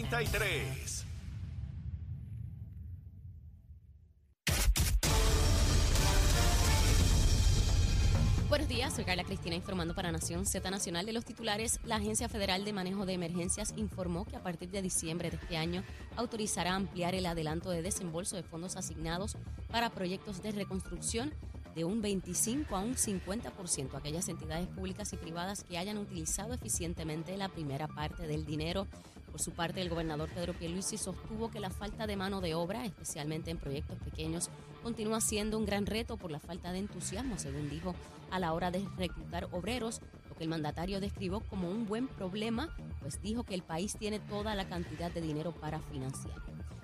Z93. Buenos días, soy Carla Cristina informando para Nación Z Nacional de los titulares. La Agencia Federal de Manejo de Emergencias informó que a partir de diciembre de este año autorizará ampliar el adelanto de desembolso de fondos asignados para proyectos de reconstrucción de un 25 a un 50% a aquellas entidades públicas y privadas que hayan utilizado eficientemente la primera parte del dinero. Por su parte, el gobernador Pedro Pierluisi sostuvo que la falta de mano de obra, especialmente en proyectos pequeños, continúa siendo un gran reto por la falta de entusiasmo, según dijo, a la hora de reclutar obreros, lo que el mandatario describió como un buen problema, pues dijo que el país tiene toda la cantidad de dinero para financiar.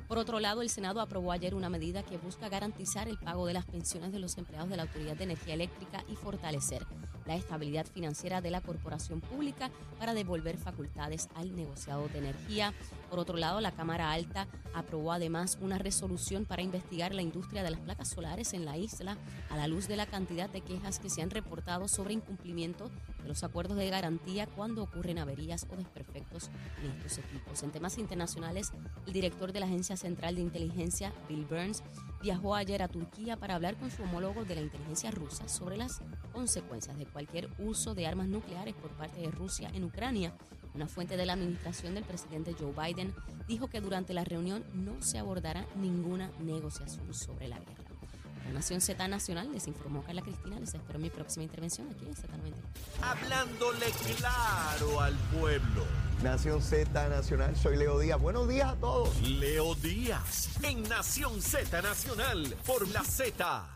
Por otro lado, el Senado aprobó ayer una medida que busca garantizar el pago de las pensiones de los empleados de la Autoridad de Energía Eléctrica y fortalecer la estabilidad financiera de la corporación pública para devolver facultades al negociado de energía. Por otro lado, la Cámara Alta aprobó además una resolución para investigar la industria de las placas solares en la isla a la luz de la cantidad de quejas que se han reportado sobre incumplimiento de los acuerdos de garantía cuando ocurren averías o desperfectos en estos equipos. En temas internacionales, el director de la Agencia Central de Inteligencia, Bill Burns, viajó ayer a Turquía para hablar con su homólogo de la inteligencia rusa sobre las consecuencias de cualquier uso de armas nucleares por parte de Rusia en Ucrania. Una fuente de la administración del presidente Joe Biden dijo que durante la reunión no se abordará ninguna negociación sobre la guerra. La Nación Z Nacional les informó Carla Cristina. Les espero mi próxima intervención aquí en Z90. Hablándole claro al pueblo. Nación Z Nacional, soy Leo Díaz. Buenos días a todos. Leo Díaz en Nación Z Nacional por la Z.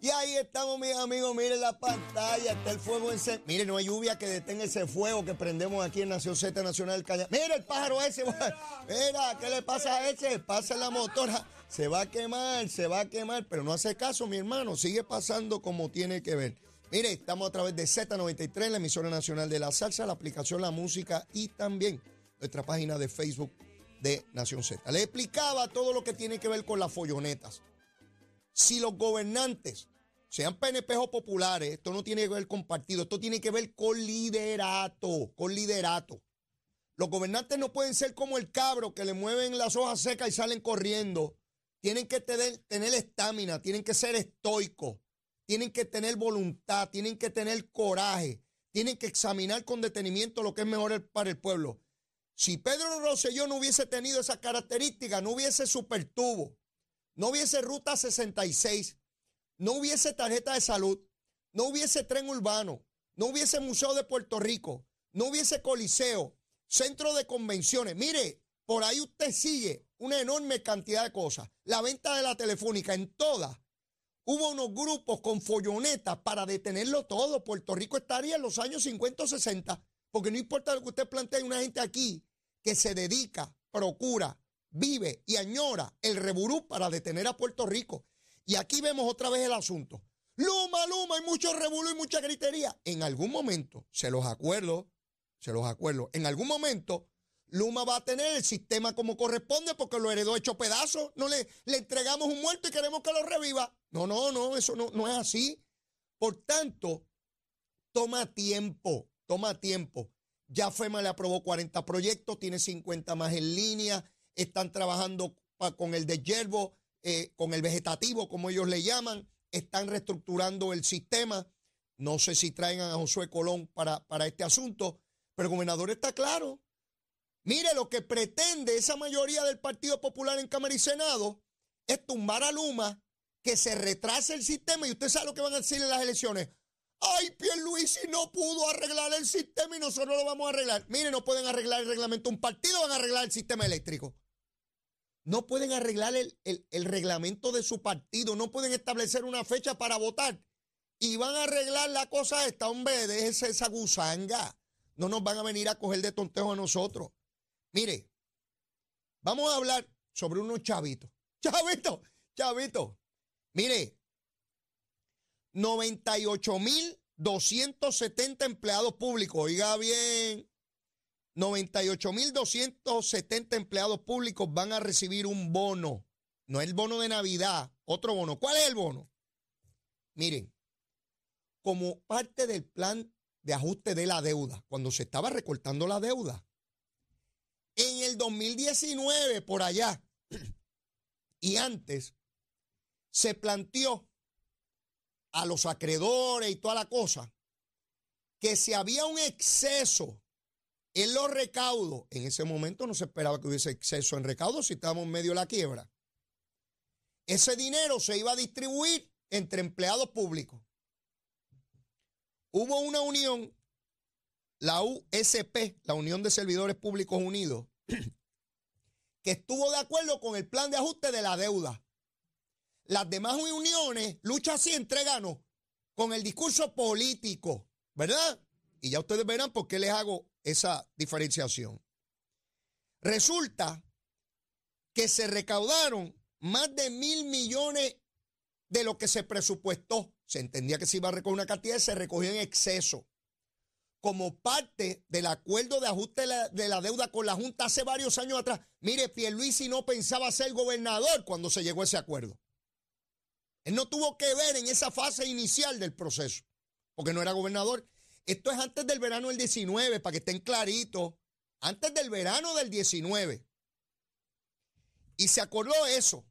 Y ahí estamos, mis amigos. Miren la pantalla, está el fuego encendido. Miren, no hay lluvia que detenga ese fuego que prendemos aquí en Nación Z Nacional. Calla. Mira el pájaro ese. Mira, ¿qué le pasa a ese? Pasa la motora. Se va a quemar, se va a quemar. Pero no hace caso, mi hermano. Sigue pasando como tiene que ver. Mire, estamos a través de Z93, la emisora nacional de la salsa, la aplicación La Música y también nuestra página de Facebook de Nación Z. Le explicaba todo lo que tiene que ver con las follonetas. Si los gobernantes, sean PNP o populares, esto no tiene que ver con partido, esto tiene que ver con liderato, con liderato. Los gobernantes no pueden ser como el cabro que le mueven las hojas secas y salen corriendo. Tienen que tener estamina, tienen que ser estoicos tienen que tener voluntad, tienen que tener coraje, tienen que examinar con detenimiento lo que es mejor para el pueblo. Si Pedro Rosselló no hubiese tenido esa característica, no hubiese supertubo, no hubiese ruta 66, no hubiese tarjeta de salud, no hubiese tren urbano, no hubiese Museo de Puerto Rico, no hubiese coliseo, centro de convenciones. Mire, por ahí usted sigue una enorme cantidad de cosas. La venta de la telefónica en todas Hubo unos grupos con follonetas para detenerlo todo. Puerto Rico estaría en los años 50 o 60, porque no importa lo que usted plantee, hay una gente aquí que se dedica, procura, vive y añora el reburú para detener a Puerto Rico. Y aquí vemos otra vez el asunto. Luma, Luma, hay mucho revolú y mucha gritería. En algún momento, se los acuerdo, se los acuerdo, en algún momento Luma va a tener el sistema como corresponde porque lo heredó hecho pedazos. No le, le entregamos un muerto y queremos que lo reviva. No, no, no, eso no, no es así. Por tanto, toma tiempo, toma tiempo. Ya FEMA le aprobó 40 proyectos, tiene 50 más en línea, están trabajando con el de yerbo, eh, con el vegetativo, como ellos le llaman, están reestructurando el sistema. No sé si traigan a Josué Colón para, para este asunto, pero el gobernador está claro. Mire, lo que pretende esa mayoría del Partido Popular en Cámara y Senado es tumbar a Luma, que se retrase el sistema y usted sabe lo que van a decir en las elecciones. Ay, Pierluisi no pudo arreglar el sistema y nosotros lo vamos a arreglar. Mire, no pueden arreglar el reglamento. Un partido van a arreglar el sistema eléctrico. No pueden arreglar el, el reglamento de su partido. No pueden establecer una fecha para votar. Y van a arreglar la cosa esta. Hombre, déjese esa gusanga. No nos van a venir a coger de tontejo a nosotros. Mire, vamos a hablar sobre unos chavitos. Chavitos, chavitos. Mire, 98.270 empleados públicos. Oiga bien, 98.270 empleados públicos van a recibir un bono. No el bono de Navidad, otro bono. ¿Cuál es el bono? Miren, como parte del plan de ajuste de la deuda, cuando se estaba recortando la deuda, el 2019, por allá, y antes, se planteó a los acreedores y toda la cosa que si había un exceso en los recaudos, en ese momento no se esperaba que hubiese exceso en recaudos si estábamos en medio de la quiebra. Ese dinero se iba a distribuir entre empleados públicos. Hubo una unión, la USP, la Unión de Servidores Públicos Unidos, que estuvo de acuerdo con el plan de ajuste de la deuda. Las demás uniones, lucha así, entreganos, con el discurso político, ¿verdad? Y ya ustedes verán por qué les hago esa diferenciación. Resulta que se recaudaron más de mil millones de lo que se presupuestó. Se entendía que se iba a recoger una cantidad y se recogió en exceso. Como parte del acuerdo de ajuste de la, de la deuda con la Junta hace varios años atrás. Mire, Pierluisi no pensaba ser gobernador cuando se llegó a ese acuerdo. Él no tuvo que ver en esa fase inicial del proceso, porque no era gobernador. Esto es antes del verano del 19, para que estén claritos. Antes del verano del 19. Y se acordó eso.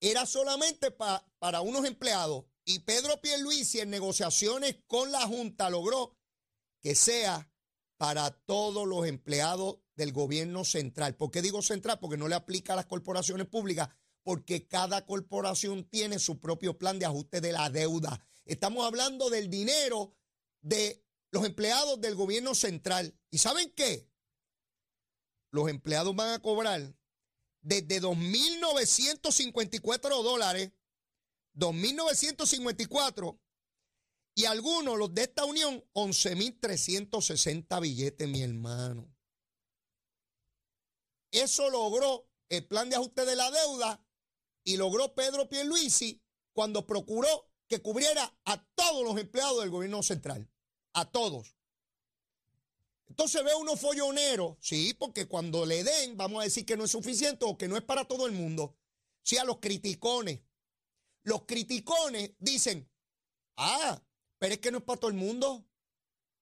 Era solamente para unos empleados. Y Pedro Pierluisi en negociaciones con la Junta logró que sea para todos los empleados del gobierno central. ¿Por qué digo central? Porque no le aplica a las corporaciones públicas, porque cada corporación tiene su propio plan de ajuste de la deuda. Estamos hablando del dinero de los empleados del gobierno central. ¿Y saben qué? Los empleados van a cobrar desde 2.954 dólares, 2.954, y algunos, los de esta unión, 11.360 billetes, mi hermano. Eso logró el plan de ajuste de la deuda y logró Pedro Pierluisi cuando procuró que cubriera a todos los empleados del gobierno central, a todos. Entonces ve uno follonero, sí, porque cuando le den, vamos a decir que no es suficiente o que no es para todo el mundo. Sí, a los criticones. Los criticones dicen, ah, pero es que no es para todo el mundo.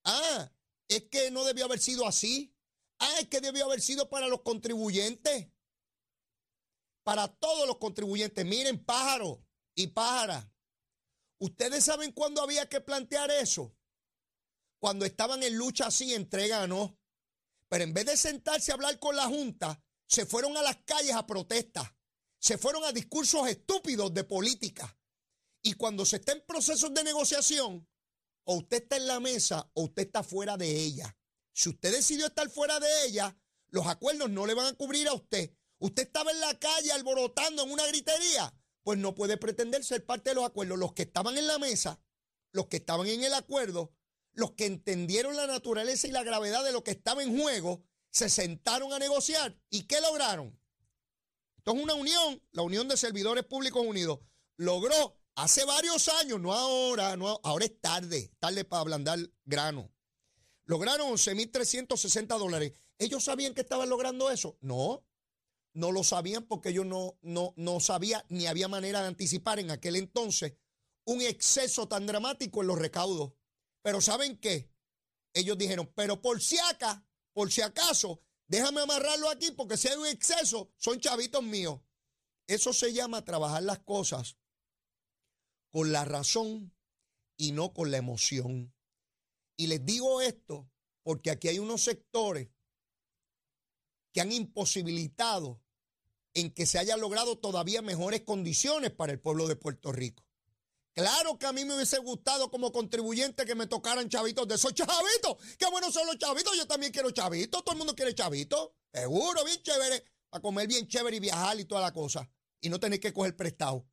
Ah, es que no debió haber sido así. Ah, es que debió haber sido para los contribuyentes para todos los contribuyentes. Miren, pájaro y pájara. ¿Ustedes saben cuándo había que plantear eso? Cuando estaban en lucha así, entrega no. Pero en vez de sentarse a hablar con la Junta, se fueron a las calles a protestas. Se fueron a discursos estúpidos de política. Y cuando se está en procesos de negociación, o usted está en la mesa o usted está fuera de ella. Si usted decidió estar fuera de ella, los acuerdos no le van a cubrir a usted. Usted estaba en la calle alborotando en una gritería, pues no puede pretender ser parte de los acuerdos. Los que estaban en la mesa, los que estaban en el acuerdo, los que entendieron la naturaleza y la gravedad de lo que estaba en juego, se sentaron a negociar. ¿Y qué lograron? Esto es una unión, la Unión de Servidores Públicos Unidos. Logró hace varios años, no ahora, no, ahora es tarde, tarde para ablandar grano. Lograron 11.360 dólares. ¿Ellos sabían que estaban logrando eso? No, no lo sabían porque ellos no, no, no sabían ni había manera de anticipar en aquel entonces un exceso tan dramático en los recaudos. Pero ¿saben qué? Ellos dijeron, pero por si acá, por si acaso, déjame amarrarlo aquí porque si hay un exceso, son chavitos míos. Eso se llama trabajar las cosas con la razón y no con la emoción. Y les digo esto porque aquí hay unos sectores que han imposibilitado en que se hayan logrado todavía mejores condiciones para el pueblo de Puerto Rico. Claro que a mí me hubiese gustado como contribuyente que me tocaran chavitos de esos chavitos. Qué buenos son los chavitos. Yo también quiero chavitos. Todo el mundo quiere chavitos. Seguro, bien chévere. A comer bien chévere y viajar y toda la cosa. Y no tener que coger prestado.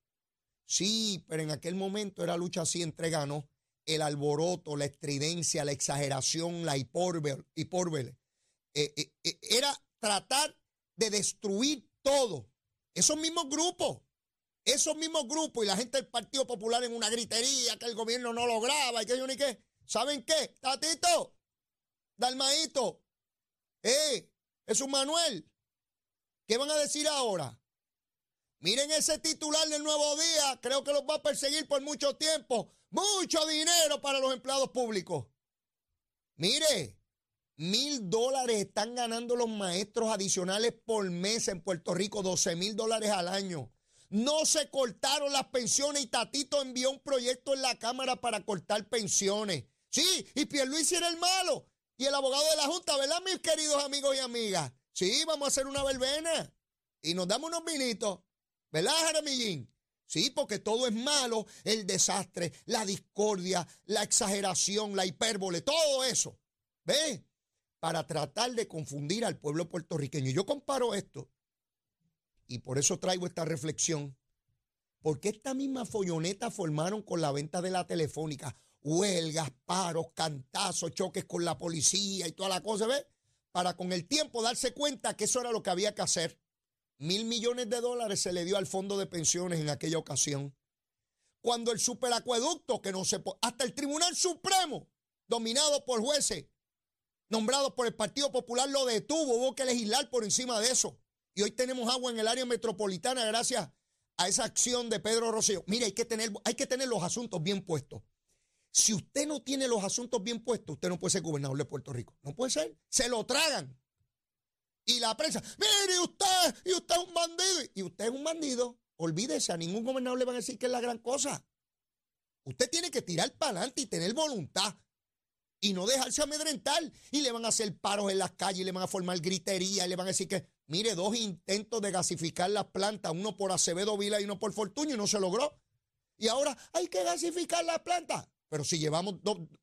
Sí, pero en aquel momento era lucha así entre ganos. El alboroto, la estridencia, la exageración, la hipórbele, eh, eh, eh, era tratar de destruir todo. Esos mismos grupos, esos mismos grupos y la gente del Partido Popular en una gritería que el gobierno no lograba y que yo ni qué. ¿Saben qué? Tatito, Dalmaito, eh, es un Manuel. ¿Qué van a decir ahora? Miren ese titular del nuevo día, creo que los va a perseguir por mucho tiempo. Mucho dinero para los empleados públicos. Mire, mil dólares están ganando los maestros adicionales por mes en Puerto Rico, 12 mil dólares al año. No se cortaron las pensiones y Tatito envió un proyecto en la Cámara para cortar pensiones. Sí, y Pierluisi era el malo. Y el abogado de la Junta, ¿verdad, mis queridos amigos y amigas? Sí, vamos a hacer una verbena. Y nos damos unos vinitos. ¿Verdad, Jeremillín? Sí, porque todo es malo, el desastre, la discordia, la exageración, la hipérbole, todo eso. ¿Ve? Para tratar de confundir al pueblo puertorriqueño. Yo comparo esto, y por eso traigo esta reflexión, porque esta misma folloneta formaron con la venta de la telefónica, huelgas, paros, cantazos, choques con la policía y toda la cosa, ¿ve? Para con el tiempo darse cuenta que eso era lo que había que hacer. Mil millones de dólares se le dio al fondo de pensiones en aquella ocasión. Cuando el superacueducto, que no se... Hasta el Tribunal Supremo, dominado por jueces, nombrados por el Partido Popular, lo detuvo. Hubo que legislar por encima de eso. Y hoy tenemos agua en el área metropolitana gracias a esa acción de Pedro Rosselló. Mire, hay que tener, hay que tener los asuntos bien puestos. Si usted no tiene los asuntos bien puestos, usted no puede ser gobernador de Puerto Rico. No puede ser. Se lo tragan. Y la prensa, mire usted, y usted es un bandido. Y usted es un bandido. Olvídese, a ningún gobernador le van a decir que es la gran cosa. Usted tiene que tirar para adelante y tener voluntad. Y no dejarse amedrentar. Y le van a hacer paros en las calles, y le van a formar gritería, y le van a decir que, mire, dos intentos de gasificar las plantas, uno por Acevedo Vila y uno por Fortuño, y no se logró. Y ahora hay que gasificar las plantas. Pero si llevamos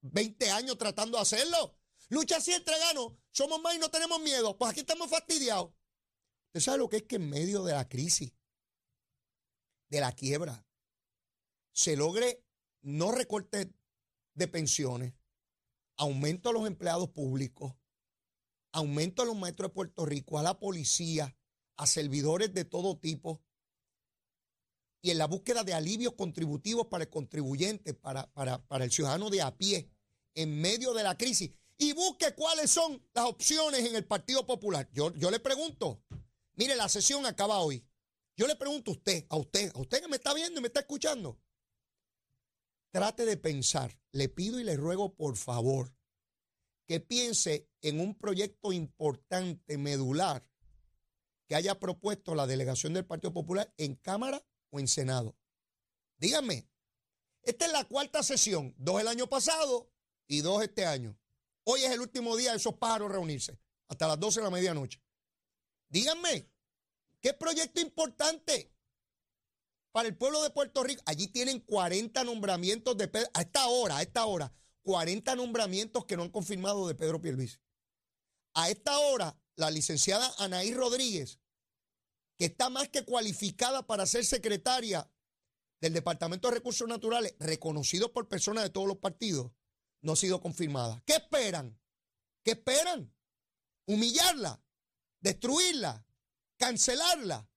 20 años tratando de hacerlo. Lucha si entregano, somos más y no tenemos miedo. Pues aquí estamos fastidiados. ¿Usted sabe lo que es que en medio de la crisis, de la quiebra, se logre no recorte de pensiones, aumento a los empleados públicos, aumento a los maestros de Puerto Rico, a la policía, a servidores de todo tipo, y en la búsqueda de alivios contributivos para el contribuyente, para, para, para el ciudadano de a pie, en medio de la crisis y busque cuáles son las opciones en el Partido Popular. Yo, yo le pregunto, mire, la sesión acaba hoy. Yo le pregunto a usted, a usted, a usted que me está viendo y me está escuchando. Trate de pensar, le pido y le ruego por favor que piense en un proyecto importante, medular, que haya propuesto la delegación del Partido Popular en Cámara o en Senado. Díganme, esta es la cuarta sesión, dos el año pasado y dos este año. Hoy es el último día de esos pájaros reunirse, hasta las 12 de la medianoche. Díganme, ¿qué proyecto importante para el pueblo de Puerto Rico? Allí tienen 40 nombramientos de Pedro, a esta hora, a esta hora, 40 nombramientos que no han confirmado de Pedro Pierluisi. A esta hora, la licenciada Anaí Rodríguez, que está más que cualificada para ser secretaria del Departamento de Recursos Naturales, reconocido por personas de todos los partidos, no ha sido confirmada. ¿Qué esperan? ¿Qué esperan? Humillarla, destruirla, cancelarla.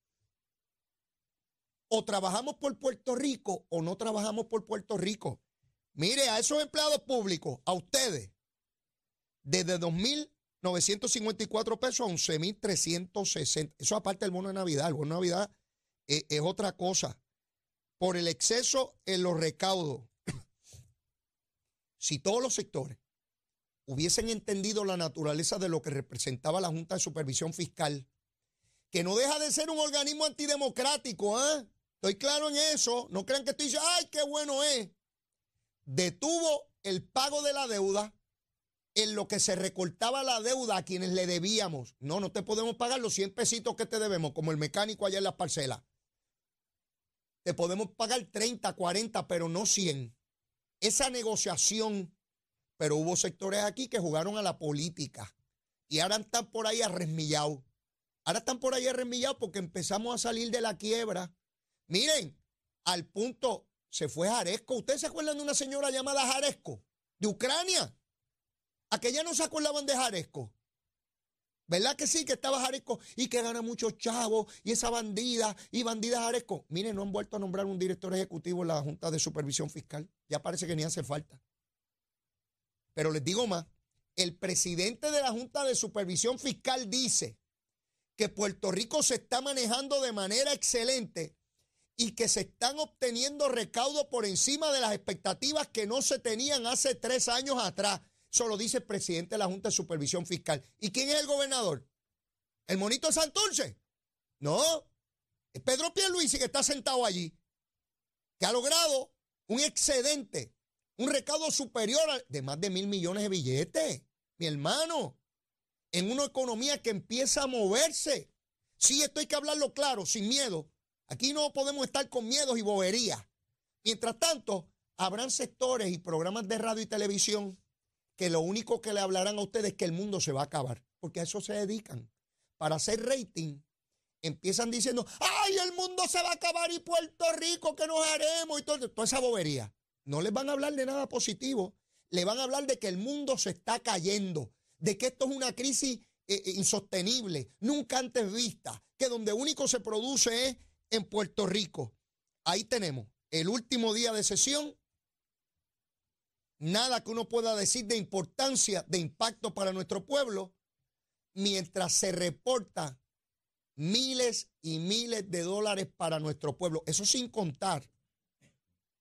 O trabajamos por Puerto Rico o no trabajamos por Puerto Rico. Mire, a esos empleados públicos, a ustedes, desde 2.954 pesos a 11.360. Eso aparte del bono de Navidad. El bono de Navidad es, es otra cosa. Por el exceso en los recaudos si todos los sectores hubiesen entendido la naturaleza de lo que representaba la Junta de Supervisión Fiscal, que no deja de ser un organismo antidemocrático, ¿eh? Estoy claro en eso. No crean que estoy diciendo, ay, qué bueno es. Detuvo el pago de la deuda en lo que se recortaba la deuda a quienes le debíamos. No, no te podemos pagar los 100 pesitos que te debemos, como el mecánico allá en las parcelas. Te podemos pagar 30, 40, pero no 100 esa negociación, pero hubo sectores aquí que jugaron a la política y ahora están por ahí arremmillados. Ahora están por ahí arremillados porque empezamos a salir de la quiebra. Miren, al punto se fue Jaresco. ¿Ustedes se acuerdan de una señora llamada Jaresco? De Ucrania. Aquella no se acordaban de Jaresco. ¿Verdad que sí? Que estaba Jaresco y que gana muchos chavos y esa bandida y bandida Jaresco. Miren, no han vuelto a nombrar un director ejecutivo en la Junta de Supervisión Fiscal. Ya parece que ni hace falta. Pero les digo más, el presidente de la Junta de Supervisión Fiscal dice que Puerto Rico se está manejando de manera excelente y que se están obteniendo recaudos por encima de las expectativas que no se tenían hace tres años atrás. Eso lo dice el presidente de la Junta de Supervisión Fiscal. ¿Y quién es el gobernador? ¿El monito Santurce? No, es Pedro Pierluisi que está sentado allí, que ha logrado un excedente, un recaudo superior de más de mil millones de billetes, mi hermano, en una economía que empieza a moverse. Sí, esto hay que hablarlo claro, sin miedo. Aquí no podemos estar con miedos y boberías. Mientras tanto, habrán sectores y programas de radio y televisión que lo único que le hablarán a ustedes es que el mundo se va a acabar, porque a eso se dedican. Para hacer rating, empiezan diciendo, ay, el mundo se va a acabar y Puerto Rico, ¿qué nos haremos? Y todo, toda esa bobería. No les van a hablar de nada positivo, le van a hablar de que el mundo se está cayendo, de que esto es una crisis eh, eh, insostenible, nunca antes vista, que donde único se produce es en Puerto Rico. Ahí tenemos el último día de sesión nada que uno pueda decir de importancia, de impacto para nuestro pueblo, mientras se reporta miles y miles de dólares para nuestro pueblo. Eso sin contar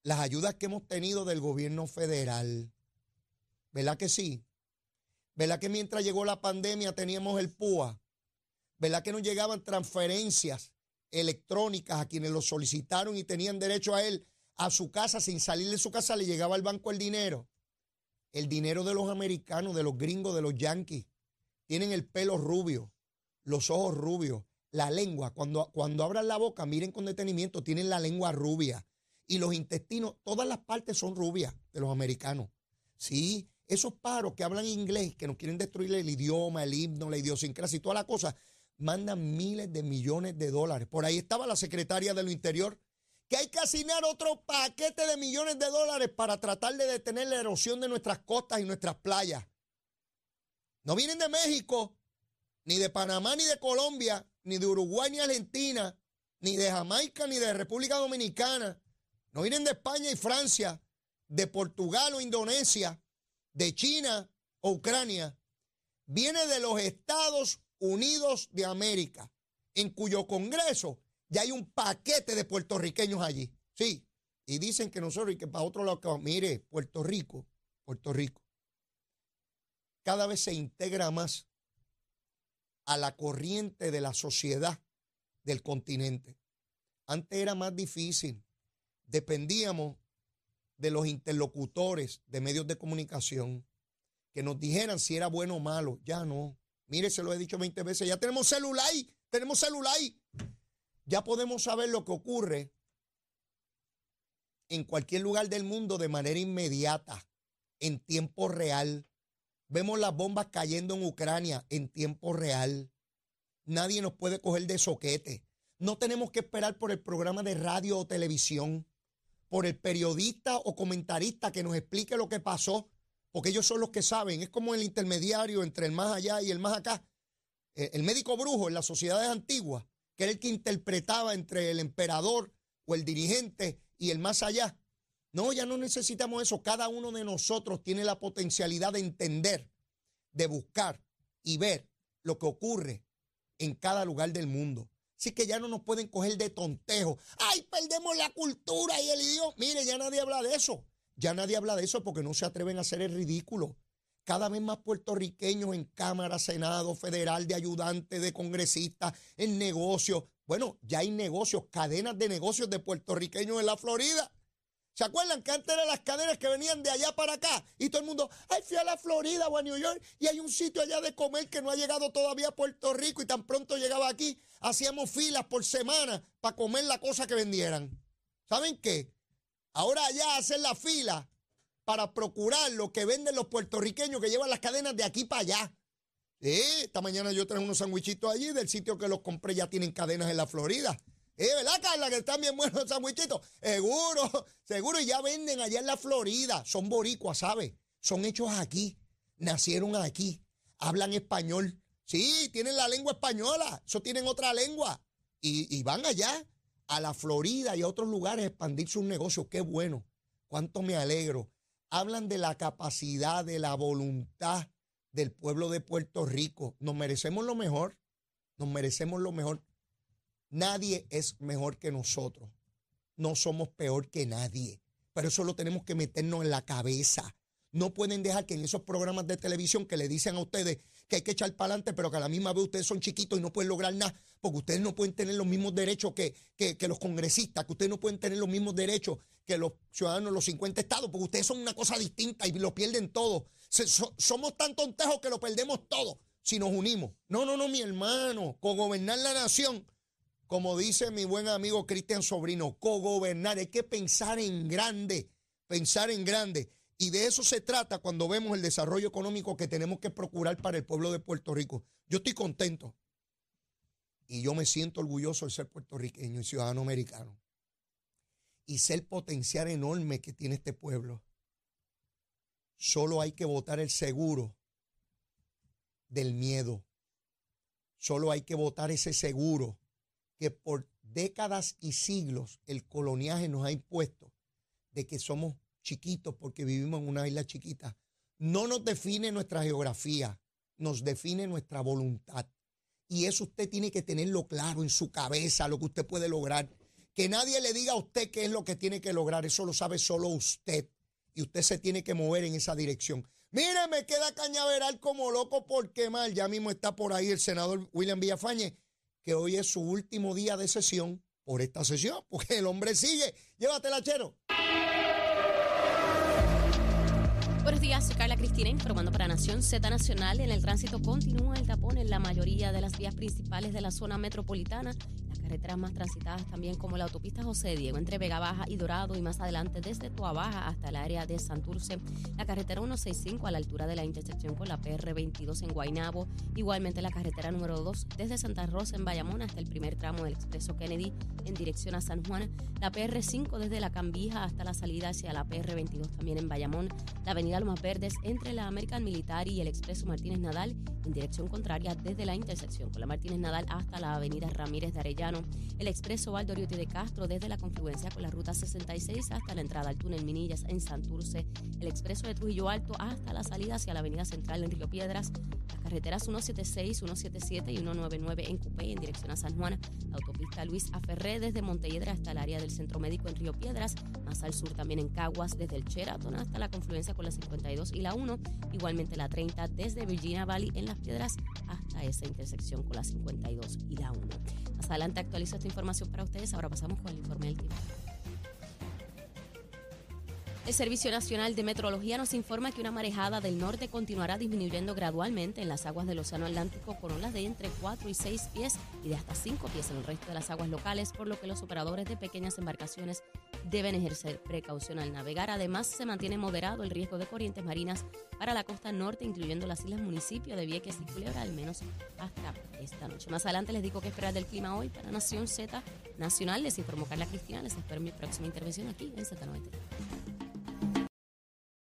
las ayudas que hemos tenido del gobierno federal. ¿Verdad que sí? ¿Verdad que mientras llegó la pandemia teníamos el PUA? ¿Verdad que nos llegaban transferencias electrónicas a quienes lo solicitaron y tenían derecho a él a su casa, sin salir de su casa, le llegaba al banco el dinero. El dinero de los americanos, de los gringos, de los yanquis. Tienen el pelo rubio, los ojos rubios, la lengua. Cuando, cuando abran la boca, miren con detenimiento, tienen la lengua rubia. Y los intestinos, todas las partes son rubias de los americanos. Sí, esos paros que hablan inglés, que nos quieren destruir el idioma, el himno, la idiosincrasia y toda la cosa, mandan miles de millones de dólares. Por ahí estaba la secretaria de lo Interior que hay que asignar otro paquete de millones de dólares para tratar de detener la erosión de nuestras costas y nuestras playas. No vienen de México, ni de Panamá, ni de Colombia, ni de Uruguay, ni Argentina, ni de Jamaica, ni de República Dominicana. No vienen de España y Francia, de Portugal o Indonesia, de China o Ucrania. Viene de los Estados Unidos de América, en cuyo Congreso ya hay un paquete de puertorriqueños allí. Sí. Y dicen que nosotros y que para otro lado, mire, Puerto Rico, Puerto Rico, cada vez se integra más a la corriente de la sociedad del continente. Antes era más difícil. Dependíamos de los interlocutores de medios de comunicación que nos dijeran si era bueno o malo. Ya no. Mire, se lo he dicho 20 veces. Ya tenemos celular. Tenemos celular ya podemos saber lo que ocurre en cualquier lugar del mundo de manera inmediata, en tiempo real. Vemos las bombas cayendo en Ucrania en tiempo real. Nadie nos puede coger de soquete. No tenemos que esperar por el programa de radio o televisión, por el periodista o comentarista que nos explique lo que pasó, porque ellos son los que saben. Es como el intermediario entre el más allá y el más acá. Eh, el médico brujo en las sociedades antiguas que era el que interpretaba entre el emperador o el dirigente y el más allá. No, ya no necesitamos eso. Cada uno de nosotros tiene la potencialidad de entender, de buscar y ver lo que ocurre en cada lugar del mundo. Así que ya no nos pueden coger de tontejo. ¡Ay, perdemos la cultura y el idioma! Mire, ya nadie habla de eso. Ya nadie habla de eso porque no se atreven a hacer el ridículo cada vez más puertorriqueños en Cámara, Senado, Federal, de ayudantes, de congresistas, en negocios. Bueno, ya hay negocios, cadenas de negocios de puertorriqueños en la Florida. ¿Se acuerdan que antes eran las cadenas que venían de allá para acá? Y todo el mundo, ay, fui a la Florida o a New York y hay un sitio allá de comer que no ha llegado todavía a Puerto Rico y tan pronto llegaba aquí, hacíamos filas por semana para comer la cosa que vendieran. ¿Saben qué? Ahora allá hacen la fila para procurar lo que venden los puertorriqueños que llevan las cadenas de aquí para allá. esta mañana yo traje unos sandwichitos allí del sitio que los compré, ya tienen cadenas en la Florida. ¿Eh, ¿Verdad, Carla? Que están bien buenos los sandwichitos. Seguro, seguro, y ya venden allá en la Florida. Son boricuas, ¿sabes? Son hechos aquí, nacieron aquí, hablan español, Sí, tienen la lengua española, eso tienen otra lengua. Y, y van allá a la Florida y a otros lugares a expandir sus negocios. Qué bueno, cuánto me alegro. Hablan de la capacidad, de la voluntad del pueblo de Puerto Rico. Nos merecemos lo mejor, nos merecemos lo mejor. Nadie es mejor que nosotros. No somos peor que nadie. Pero eso lo tenemos que meternos en la cabeza. No pueden dejar que en esos programas de televisión que le dicen a ustedes que hay que echar para adelante, pero que a la misma vez ustedes son chiquitos y no pueden lograr nada, porque ustedes no pueden tener los mismos derechos que, que, los congresistas, que ustedes no pueden tener los mismos derechos que los ciudadanos de los 50 estados, porque ustedes son una cosa distinta y lo pierden todo. somos tan tontejos que lo perdemos todo si nos unimos. No, no, no, mi hermano, cogobernar la nación, como dice mi buen amigo Cristian Sobrino, cogobernar, hay que pensar en grande, pensar en grande. Y de eso se trata cuando vemos el desarrollo económico que tenemos que procurar para el pueblo de Puerto Rico. Yo estoy contento y yo me siento orgulloso de ser puertorriqueño y ciudadano americano. Y ser el potencial enorme que tiene este pueblo. Solo hay que votar el seguro del miedo. Solo hay que votar ese seguro que por décadas y siglos el coloniaje nos ha impuesto de que somos chiquitos porque vivimos en una isla chiquita. No nos define nuestra geografía, nos define nuestra voluntad. Y eso usted tiene que tenerlo claro en su cabeza, lo que usted puede lograr. Que nadie le diga a usted qué es lo que tiene que lograr, eso lo sabe solo usted. Y usted se tiene que mover en esa dirección. Mire, me queda cañaveral como loco porque mal. Ya mismo está por ahí el senador William Villafañe, que hoy es su último día de sesión por esta sesión, porque el hombre sigue. Llévatela, chero. Buenos días, soy Carla Cristina informando para Nación Z Nacional. En el tránsito continúa el tapón en la mayoría de las vías principales de la zona metropolitana. Carreteras más transitadas también como la autopista José Diego entre Vega Baja y Dorado y más adelante desde Tua Baja hasta el área de Santurce, la carretera 165 a la altura de la intersección con la PR22 en Guaynabo, igualmente la carretera número 2 desde Santa Rosa en Bayamón hasta el primer tramo del expreso Kennedy en dirección a San Juan, la PR5 desde la Cambija hasta la salida hacia la PR22 también en Bayamón, la avenida Lomas Verdes entre la American Military y el expreso Martínez Nadal en dirección contraria desde la intersección con la Martínez Nadal hasta la avenida Ramírez de Arellano. El expreso Valdoriotti de Castro desde la confluencia con la ruta 66 hasta la entrada al túnel Minillas en Santurce, el expreso de Trujillo Alto hasta la salida hacia la avenida central en Río Piedras, las carreteras 176, 177 y 199 en Cupey en dirección a San Juan, la autopista Luis Aferré desde Montelledra hasta el área del Centro Médico en Río Piedras, más al sur también en Caguas desde el Sheraton hasta la confluencia con la 52 y la 1, igualmente la 30 desde Virginia Valley en Las Piedras hasta esa intersección con la 52 y la 1. Más adelante actualizo esta información para ustedes. Ahora pasamos con el informe del tiempo. El Servicio Nacional de Metrología nos informa que una marejada del norte continuará disminuyendo gradualmente en las aguas del Océano Atlántico con olas de entre 4 y 6 pies y de hasta 5 pies en el resto de las aguas locales, por lo que los operadores de pequeñas embarcaciones deben ejercer precaución al navegar. Además, se mantiene moderado el riesgo de corrientes marinas para la costa norte, incluyendo las islas municipios de Vieques y Culebra, al menos hasta esta noche. Más adelante les digo qué esperar del clima hoy para Nación Z Nacional. Les informó Carla Cristina. Les espero en mi próxima intervención aquí en Z93.